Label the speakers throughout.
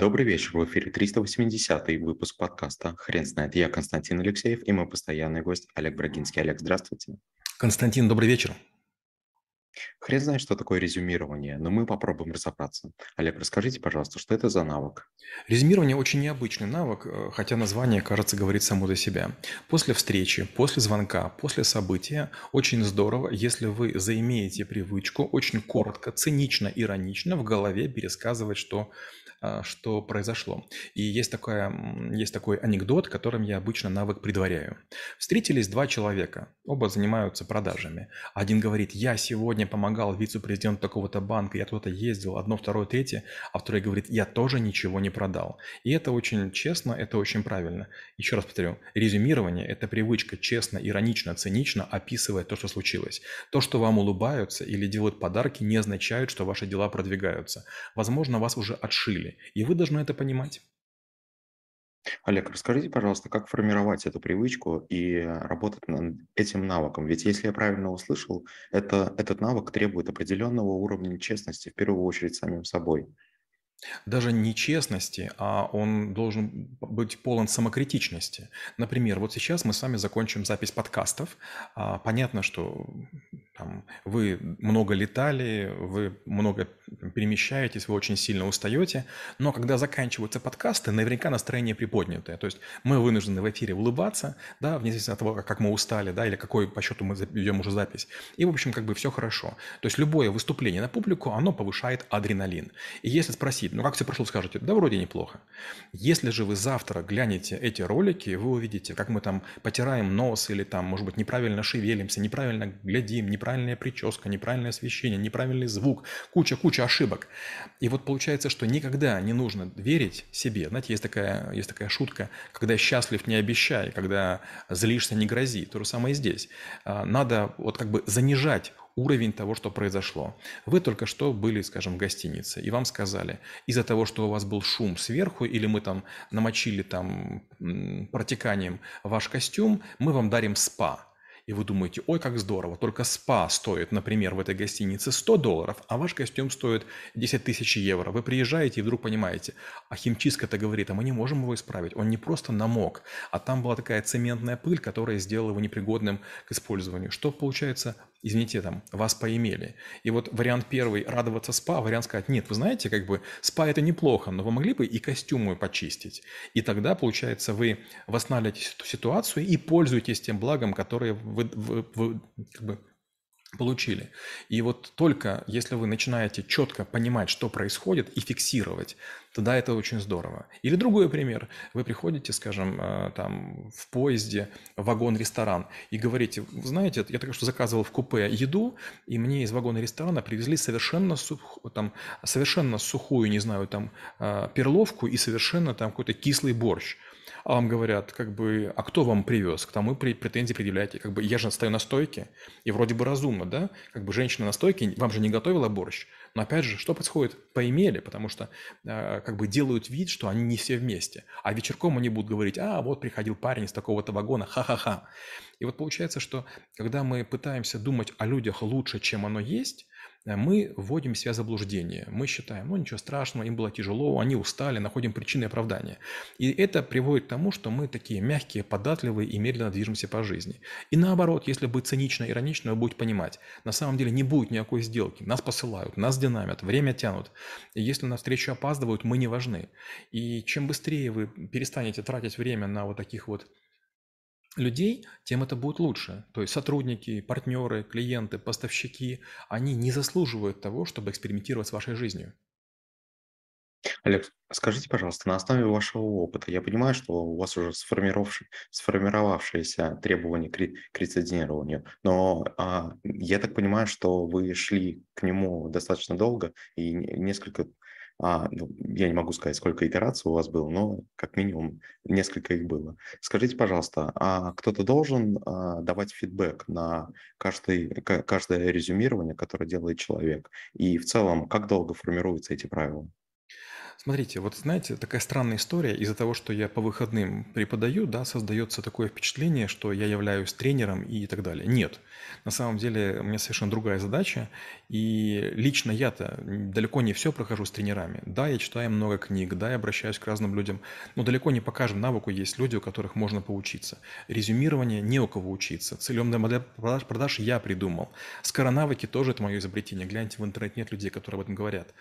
Speaker 1: Добрый вечер, в эфире 380 выпуск подкаста «Хрен знает». Я Константин Алексеев и мой постоянный гость Олег Брагинский. Олег, здравствуйте.
Speaker 2: Константин, добрый вечер.
Speaker 1: Хрен знает, что такое резюмирование, но мы попробуем разобраться. Олег, расскажите, пожалуйста, что это за навык?
Speaker 2: Резюмирование очень необычный навык, э, хотя название, кажется, говорит само за себя. После встречи, после звонка, после события очень здорово, если вы заимеете привычку очень коротко, цинично, иронично в голове пересказывать, что что произошло. И есть, такая, есть такой анекдот, которым я обычно навык предваряю. Встретились два человека, оба занимаются продажами. Один говорит, я сегодня помогал вице-президенту такого-то банка, я туда ездил, одно, второе, третье, а второй говорит, я тоже ничего не продал. И это очень честно, это очень правильно. Еще раз повторю, резюмирование – это привычка честно, иронично, цинично описывать то, что случилось. То, что вам улыбаются или делают подарки, не означает, что ваши дела продвигаются. Возможно, вас уже отшили цели. И вы должны это понимать.
Speaker 1: Олег, расскажите, пожалуйста, как формировать эту привычку и работать над этим навыком? Ведь если я правильно услышал, это, этот навык требует определенного уровня честности, в первую очередь самим собой.
Speaker 2: Даже не честности, а он должен быть полон самокритичности. Например, вот сейчас мы с вами закончим запись подкастов. А, понятно, что там, вы много летали, вы много перемещаетесь, вы очень сильно устаете, но когда заканчиваются подкасты, наверняка настроение приподнятое. То есть мы вынуждены в эфире улыбаться, да, вне зависимости от того, как мы устали, да, или какой по счету мы ведем уже запись. И, в общем, как бы все хорошо. То есть любое выступление на публику, оно повышает адреналин. И если спросить, ну как все прошло, скажете, да вроде неплохо. Если же вы завтра глянете эти ролики, вы увидите, как мы там потираем нос или там, может быть, неправильно шевелимся, неправильно глядим, неправильная прическа, неправильное освещение, неправильный звук, куча-куча куча ошибок. И вот получается, что никогда не нужно верить себе. Знаете, есть такая, есть такая шутка, когда счастлив, не обещай, когда злишься, не грози. То же самое и здесь. А, надо вот как бы занижать уровень того, что произошло. Вы только что были, скажем, в гостинице, и вам сказали, из-за того, что у вас был шум сверху, или мы там намочили там протеканием ваш костюм, мы вам дарим спа и вы думаете, ой, как здорово, только спа стоит, например, в этой гостинице 100 долларов, а ваш костюм стоит 10 тысяч евро. Вы приезжаете и вдруг понимаете, а химчистка-то говорит, а мы не можем его исправить. Он не просто намок, а там была такая цементная пыль, которая сделала его непригодным к использованию. Что получается? Извините, там, вас поимели. И вот вариант первый – радоваться спа, вариант сказать, нет, вы знаете, как бы спа – это неплохо, но вы могли бы и костюм мой почистить. И тогда, получается, вы восстанавливаете эту ситуацию и пользуетесь тем благом, которое вы, вы, вы как бы, получили. И вот только если вы начинаете четко понимать, что происходит, и фиксировать, тогда это очень здорово. Или другой пример. Вы приходите, скажем, э, там в поезде, в вагон-ресторан и говорите, знаете, я только что заказывал в купе еду, и мне из вагона ресторана привезли совершенно, сух, там, совершенно сухую, не знаю, там, э, перловку и совершенно там какой-то кислый борщ а вам говорят, как бы, а кто вам привез? К тому претензии предъявляете. Как бы я же стою на стойке, и вроде бы разумно, да? Как бы женщина на стойке вам же не готовила борщ. Но опять же, что происходит? Поимели, потому что э, как бы делают вид, что они не все вместе. А вечерком они будут говорить, а вот приходил парень из такого-то вагона, ха-ха-ха. И вот получается, что когда мы пытаемся думать о людях лучше, чем оно есть, мы вводим себя в заблуждение. Мы считаем, ну ничего страшного, им было тяжело, они устали, находим причины и оправдания. И это приводит к тому, что мы такие мягкие, податливые и медленно движемся по жизни. И наоборот, если быть цинично, иронично, вы будете понимать, на самом деле не будет никакой сделки. Нас посылают, нас динамят, время тянут. И если на встречу опаздывают, мы не важны. И чем быстрее вы перестанете тратить время на вот таких вот людей, тем это будет лучше. То есть сотрудники, партнеры, клиенты, поставщики, они не заслуживают того, чтобы экспериментировать с вашей жизнью.
Speaker 1: Олег, скажите, пожалуйста, на основе вашего опыта, я понимаю, что у вас уже сформировавшиеся требования к, к но а, я так понимаю, что вы шли к нему достаточно долго и несколько а, ну, я не могу сказать, сколько итераций у вас было, но как минимум несколько их было. Скажите, пожалуйста, а кто-то должен а, давать фидбэк на каждый, каждое резюмирование, которое делает человек? И в целом, как долго формируются эти правила?
Speaker 2: Смотрите, вот знаете, такая странная история. Из-за того, что я по выходным преподаю, да, создается такое впечатление, что я являюсь тренером и так далее. Нет. На самом деле у меня совершенно другая задача. И лично я-то далеко не все прохожу с тренерами. Да, я читаю много книг, да, я обращаюсь к разным людям. Но далеко не по каждому навыку есть люди, у которых можно поучиться. Резюмирование не у кого учиться. Целемная модель продаж, продаж я придумал. Скоронавыки тоже это мое изобретение. Гляньте, в интернете нет людей, которые об этом говорят.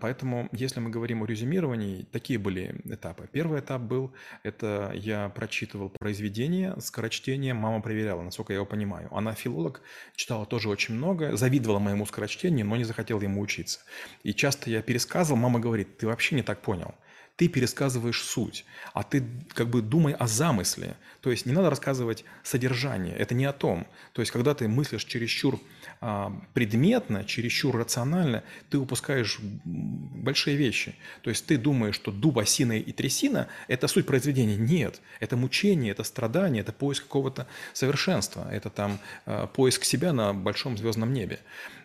Speaker 2: Поэтому, если мы говорим о резюмировании, такие были этапы. Первый этап был, это я прочитывал произведение, скорочтение, мама проверяла, насколько я его понимаю. Она филолог, читала тоже очень много, завидовала моему скорочтению, но не захотела ему учиться. И часто я пересказывал, мама говорит, ты вообще не так понял ты пересказываешь суть, а ты как бы думай о замысле. То есть не надо рассказывать содержание, это не о том. То есть когда ты мыслишь чересчур а, предметно, чересчур рационально, ты упускаешь большие вещи. То есть ты думаешь, что дуб, осина и трясина – это суть произведения. Нет, это мучение, это страдание, это поиск какого-то совершенства, это там а, поиск себя на большом звездном небе.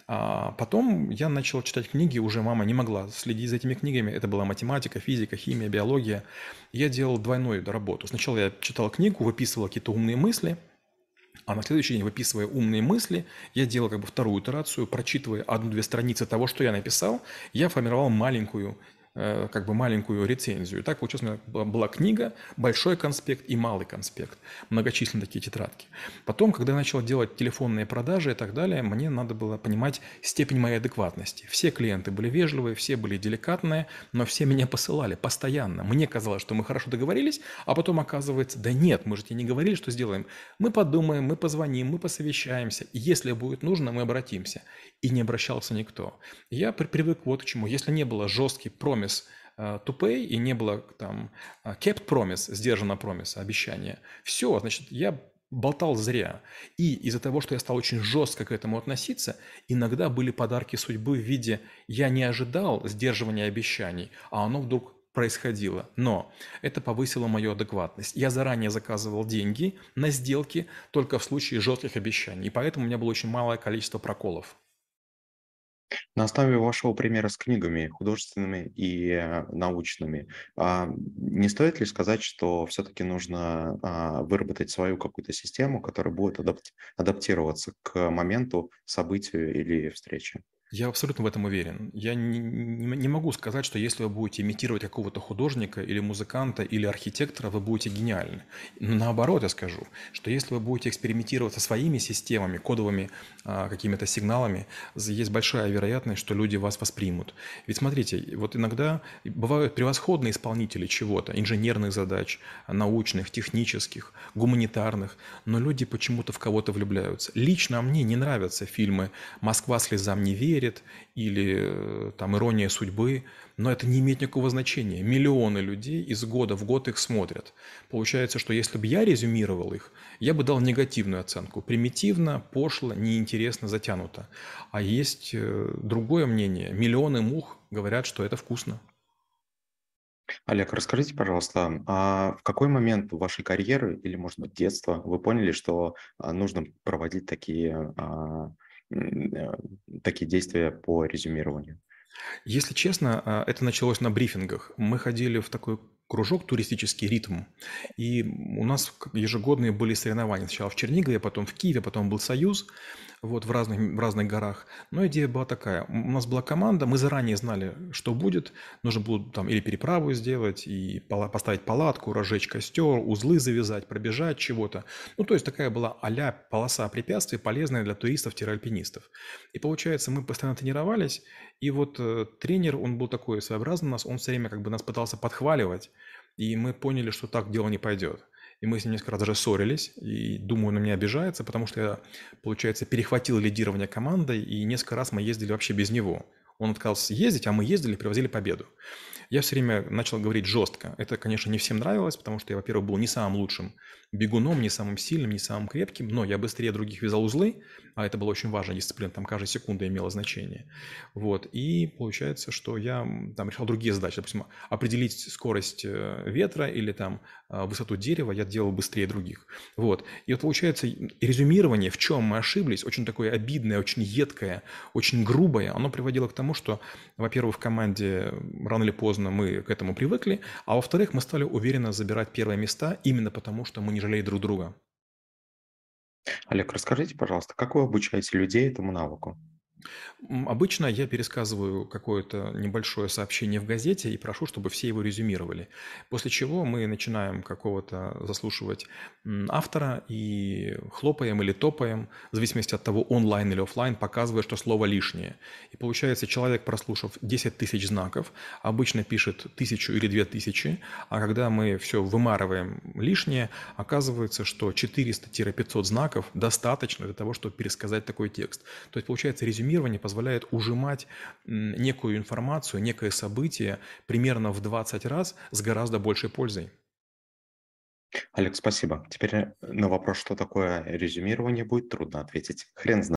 Speaker 2: А потом я начал читать книги, уже мама не могла следить за этими книгами. Это была математика, физика, химия, биология. Я делал двойную работу. Сначала я читал книгу, выписывал какие-то умные мысли, а на следующий день, выписывая умные мысли, я делал как бы вторую итерацию, прочитывая одну-две страницы того, что я написал, я формировал маленькую как бы маленькую рецензию. И так получилось, у меня была книга, большой конспект и малый конспект, многочисленные такие тетрадки. Потом, когда я начал делать телефонные продажи и так далее, мне надо было понимать степень моей адекватности. Все клиенты были вежливые, все были деликатные, но все меня посылали постоянно. Мне казалось, что мы хорошо договорились, а потом оказывается, да нет, мы же тебе не говорили, что сделаем. Мы подумаем, мы позвоним, мы посовещаемся. Если будет нужно, мы обратимся. И не обращался никто. Я привык вот к чему. Если не было жесткий промис promise to pay и не было там э, kept promise, сдержанного промиса, обещания, все, значит, я болтал зря. И из-за того, что я стал очень жестко к этому относиться, иногда были подарки судьбы в виде «я не ожидал сдерживания обещаний», а оно вдруг происходило. Но это повысило мою адекватность. Я заранее заказывал деньги на сделки только в случае жестких обещаний. И поэтому у меня было очень малое количество проколов.
Speaker 1: На основе вашего примера с книгами художественными и э, научными, а, не стоит ли сказать, что все-таки нужно а, выработать свою какую-то систему, которая будет адаптироваться к моменту, событию или встрече?
Speaker 2: Я абсолютно в этом уверен. Я не, не, могу сказать, что если вы будете имитировать какого-то художника или музыканта или архитектора, вы будете гениальны. Но наоборот, я скажу, что если вы будете экспериментировать со своими системами, кодовыми а, какими-то сигналами, есть большая вероятность, что люди вас воспримут. Ведь смотрите, вот иногда бывают превосходные исполнители чего-то, инженерных задач, научных, технических, гуманитарных, но люди почему-то в кого-то влюбляются. Лично мне не нравятся фильмы «Москва слезам не верит», верит, или э, там «Ирония судьбы», но это не имеет никакого значения. Миллионы людей из года в год их смотрят. Получается, что если бы я резюмировал их, я бы дал негативную оценку. Примитивно, пошло, неинтересно, затянуто. А есть э, другое мнение. Миллионы мух говорят, что это вкусно.
Speaker 1: Олег, расскажите, пожалуйста, а в какой момент вашей карьеры или, может быть, детства вы поняли, что а, нужно проводить такие а, такие действия по резюмированию?
Speaker 2: Если честно, а, это началось на брифингах. Мы ходили в такой кружок туристический «Ритм». И у нас ежегодные были соревнования. Сначала в Чернигове, потом в Киеве, потом был «Союз» вот в разных, в разных горах. Но идея была такая. У нас была команда, мы заранее знали, что будет. Нужно было там или переправу сделать, и поставить палатку, разжечь костер, узлы завязать, пробежать чего-то. Ну, то есть такая была а полоса препятствий, полезная для туристов-альпинистов. И получается, мы постоянно тренировались, и вот э, тренер, он был такой своеобразный у нас, он все время как бы нас пытался подхваливать, и мы поняли, что так дело не пойдет. И мы с ним несколько раз даже ссорились, и думаю, он на меня обижается, потому что я, получается, перехватил лидирование командой, и несколько раз мы ездили вообще без него. Он отказался ездить, а мы ездили, привозили победу. Я все время начал говорить жестко. Это, конечно, не всем нравилось, потому что я, во-первых, был не самым лучшим бегуном, не самым сильным, не самым крепким, но я быстрее других вязал узлы, а это была очень важная дисциплина, там каждая секунда имела значение. Вот, и получается, что я там решал другие задачи, допустим, определить скорость э, ветра или там высоту дерева я делал быстрее других. Вот. И вот получается резюмирование, в чем мы ошиблись, очень такое обидное, очень едкое, очень грубое, оно приводило к тому, что, во-первых, в команде рано или поздно мы к этому привыкли, а во-вторых, мы стали уверенно забирать первые места именно потому, что мы не жалеем друг друга.
Speaker 1: Олег, расскажите, пожалуйста, как вы обучаете людей этому навыку?
Speaker 2: Обычно я пересказываю какое-то небольшое сообщение в газете и прошу, чтобы все его резюмировали. После чего мы начинаем какого-то заслушивать автора и хлопаем или топаем, в зависимости от того, онлайн или офлайн, показывая, что слово лишнее. И получается, человек, прослушав 10 тысяч знаков, обычно пишет тысячу или две тысячи, а когда мы все вымарываем лишнее, оказывается, что 400-500 знаков достаточно для того, чтобы пересказать такой текст. То есть, получается, резюмирование резюмирование позволяет ужимать некую информацию, некое событие примерно в 20 раз с гораздо большей пользой.
Speaker 1: Олег, спасибо. Теперь на вопрос, что такое резюмирование, будет трудно ответить. Хрен знает.